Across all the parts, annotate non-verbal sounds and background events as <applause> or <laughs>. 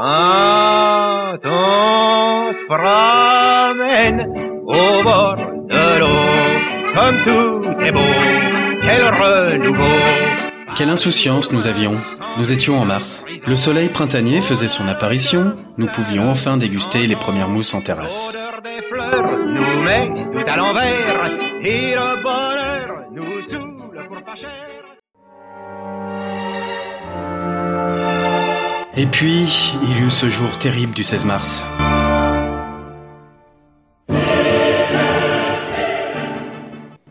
Quand on se promène au bord de l'eau, comme tout est beau, quel renouveau. Quelle insouciance nous avions. Nous étions en mars. Le soleil printanier faisait son apparition. Nous pouvions enfin déguster les premières mousses en terrasse. L'odeur des fleurs nous met tout à l'envers, et le bonheur nous saoule pour pas cher. Et puis, il y eut ce jour terrible du 16 mars.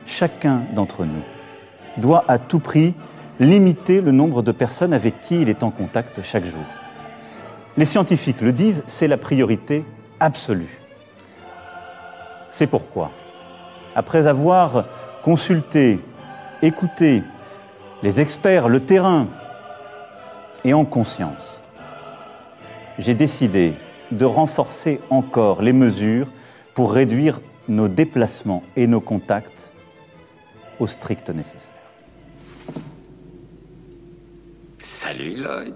Chacun d'entre nous doit à tout prix limiter le nombre de personnes avec qui il est en contact chaque jour. Les scientifiques le disent, c'est la priorité absolue. C'est pourquoi, après avoir consulté, écouté les experts, le terrain, et en conscience, j'ai décidé de renforcer encore les mesures pour réduire nos déplacements et nos contacts au strict nécessaire. Salut Lloyd.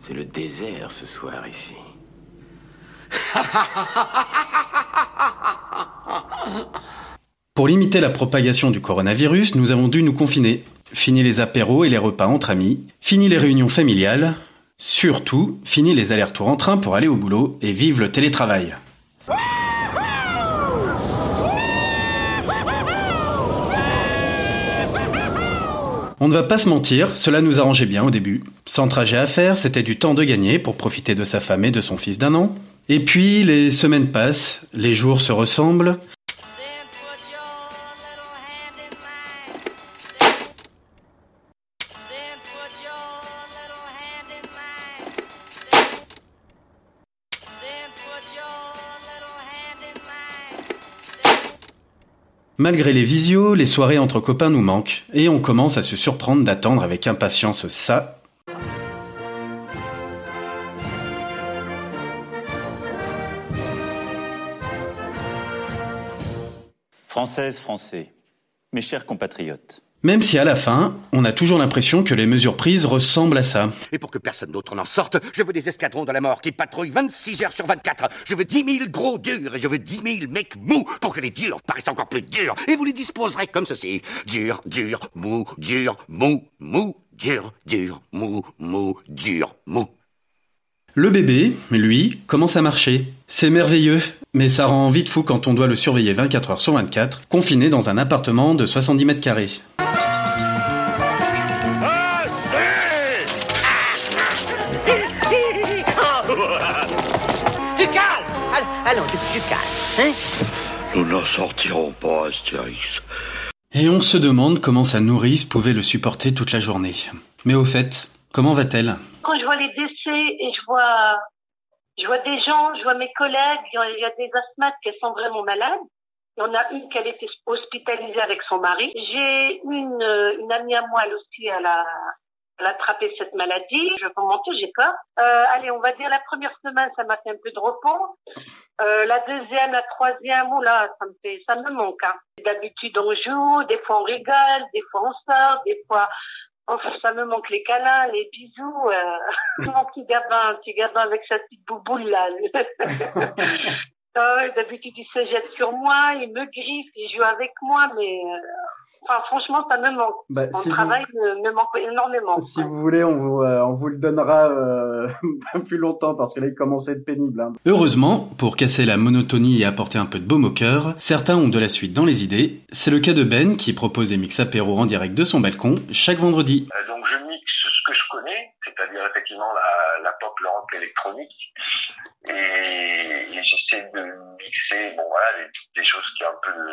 C'est le désert ce soir ici. <laughs> Pour limiter la propagation du coronavirus, nous avons dû nous confiner. Fini les apéros et les repas entre amis, fini les réunions familiales, surtout fini les allers-retours en train pour aller au boulot et vive le télétravail. On ne va pas se mentir, cela nous arrangeait bien au début. Sans trajet à faire, c'était du temps de gagner pour profiter de sa femme et de son fils d'un an. Et puis les semaines passent, les jours se ressemblent, Malgré les visios, les soirées entre copains nous manquent, et on commence à se surprendre d'attendre avec impatience ça. Françaises, Français, mes chers compatriotes, Même si à la fin, on a toujours l'impression que les mesures prises ressemblent à ça. Et pour que personne d'autre n'en sorte, je veux des escadrons de la mort qui patrouillent 26 heures sur 24. Je veux 10 000 gros durs et je veux 10 000 mecs mous pour que les durs paraissent encore plus durs. Et vous les disposerez comme ceci. Dur, dur, mou, dur, mou, mou, dur, dur, mou, mou, dur, mou. Le bébé, lui, commence à marcher. C'est merveilleux, mais ça rend vite fou quand on doit le surveiller 24 heures sur 24, confiné dans un appartement de 70 mètres carrés. Allons, du calme. Hein Nous n'en sortirons pas, Astérix. Et on se demande comment sa nourrice pouvait le supporter toute la journée. Mais au fait, comment va-t-elle? Quand je vois les décès et je vois, je vois des gens, je vois mes collègues, il y a- des asthmates qui sont vraiment malades. Il y en a une qui a été hospitalisée avec son mari. J'ai une, amie à moi, aussi, elle a, elle attrapé cette maladie. Je vais pas mentir, j'ai peur. Euh, allez, on va dire la première semaine, ça m'a fait un peu de repos. Euh, la deuxième, la troisième, oula, ça me fait, ça me manque. Hein. D'habitude, on joue, des fois on rigole, des fois on sort, des fois, oh, ça me manque les câlins, les bisous. Euh, <laughs> mon petit gamin, un petit gamin avec sa petite bouboule là. <laughs> Ah D'habitude, il se jette sur moi, il me griffe, il joue avec moi, mais euh, enfin, franchement, ça me manque. Bah, Mon si travail me, me manque énormément. Si vous voulez, on vous, euh, on vous le donnera euh, <laughs> plus longtemps parce que là, il commence à être pénible. hein. Heureusement, pour casser la monotonie et apporter un peu de baume au cœur, certains ont de la suite dans les idées. C'est le cas de Ben qui propose des mix apéro en direct de son balcon chaque vendredi. Euh, donc je mixe ce que je connais, c'est-à-dire effectivement la, la pop, le rock électronique, et, et j'essaie de mixer, bon voilà, des, des choses qui ont un peu de,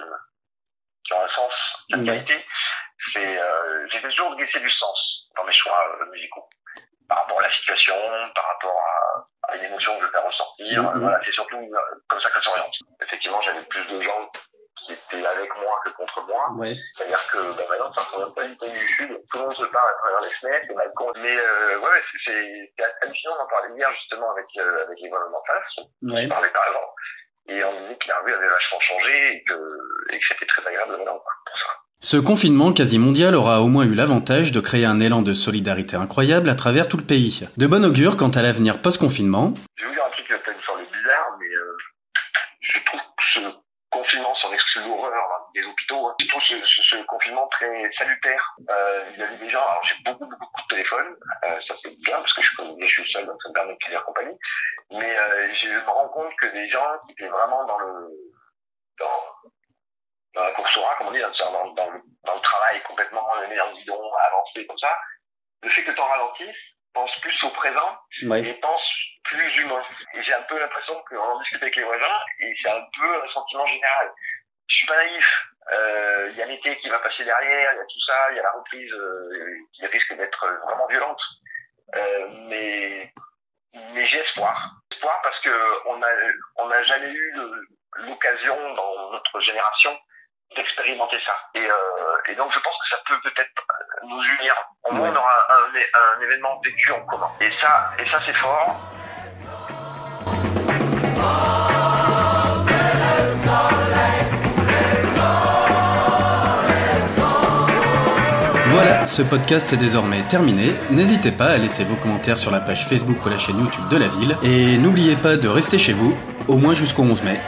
qui ont un sens, de Ouais. qualité. C'est, euh, j'essaie toujours de glisser du sens dans mes choix euh, musicaux, par rapport à la situation, par rapport à, à une émotion que je veux faire ressortir. Mhm. Euh, Voilà, c'est surtout euh, comme ça que ça s'oriente. Effectivement, j'avais plus de gens qui étaient avec moi que contre moi. Ouais. C'est-à-dire que bah, maintenant, ça ne pas du Sud, tout le monde se parle à travers les fenêtres, les balcons. Mais euh, ouais, ouais, c'est- hallucinant d'en parler hier justement avec, euh, avec les voisins en face. Ouais. Je parlais pas avant. Et on me disait que la rue avait vachement changé et que, et que pour ça. Ce confinement quasi mondial aura au moins eu l'avantage de créer un élan de solidarité incroyable à travers tout le pays. De bon augure quant à l'avenir post-confinement. Vous dire un truc qui va peut-être vous sembler bizarre, mais euh, je trouve que ce confinement, sans exclure l'horreur des hôpitaux, hein, je trouve ce, ce, ce confinement très salutaire. Euh, il y avait des gens, alors j'ai beaucoup, beaucoup de coups de téléphone, euh, ça c'est bien parce que je, je suis seul, donc ça me permet de tenir compagnie, mais euh, je me rends compte que des gens qui étaient vraiment dans le dans, dans la course au rat, comme on dit, dans, le, dans le travail complètement les dans le guidon, avancé comme ça, le fait que tu en ralentisses, pense plus au présent Ouais. et pense plus humain. Et j'ai un peu l'impression qu'on discute avec les voisins et c'est un peu un sentiment général. Je suis pas naïf. Euh, Il y a l'été qui va passer derrière, il y a tout ça, il y a la reprise euh, qui risque d'être vraiment violente. Euh, mais mais j'ai espoir. Espoir parce que on a on n'a jamais eu l'occasion dans notre génération d'expérimenter ça. Et, euh, et donc je pense que ça peut peut-être nous unir. Au moins on aura un, un, un événement vécu en commun. Et ça, et ça c'est fort. Voilà, ce podcast est désormais terminé. N'hésitez pas à laisser vos commentaires sur la page Facebook ou la chaîne YouTube de la ville. Et n'oubliez pas de rester chez vous, au moins jusqu'au 11 mai.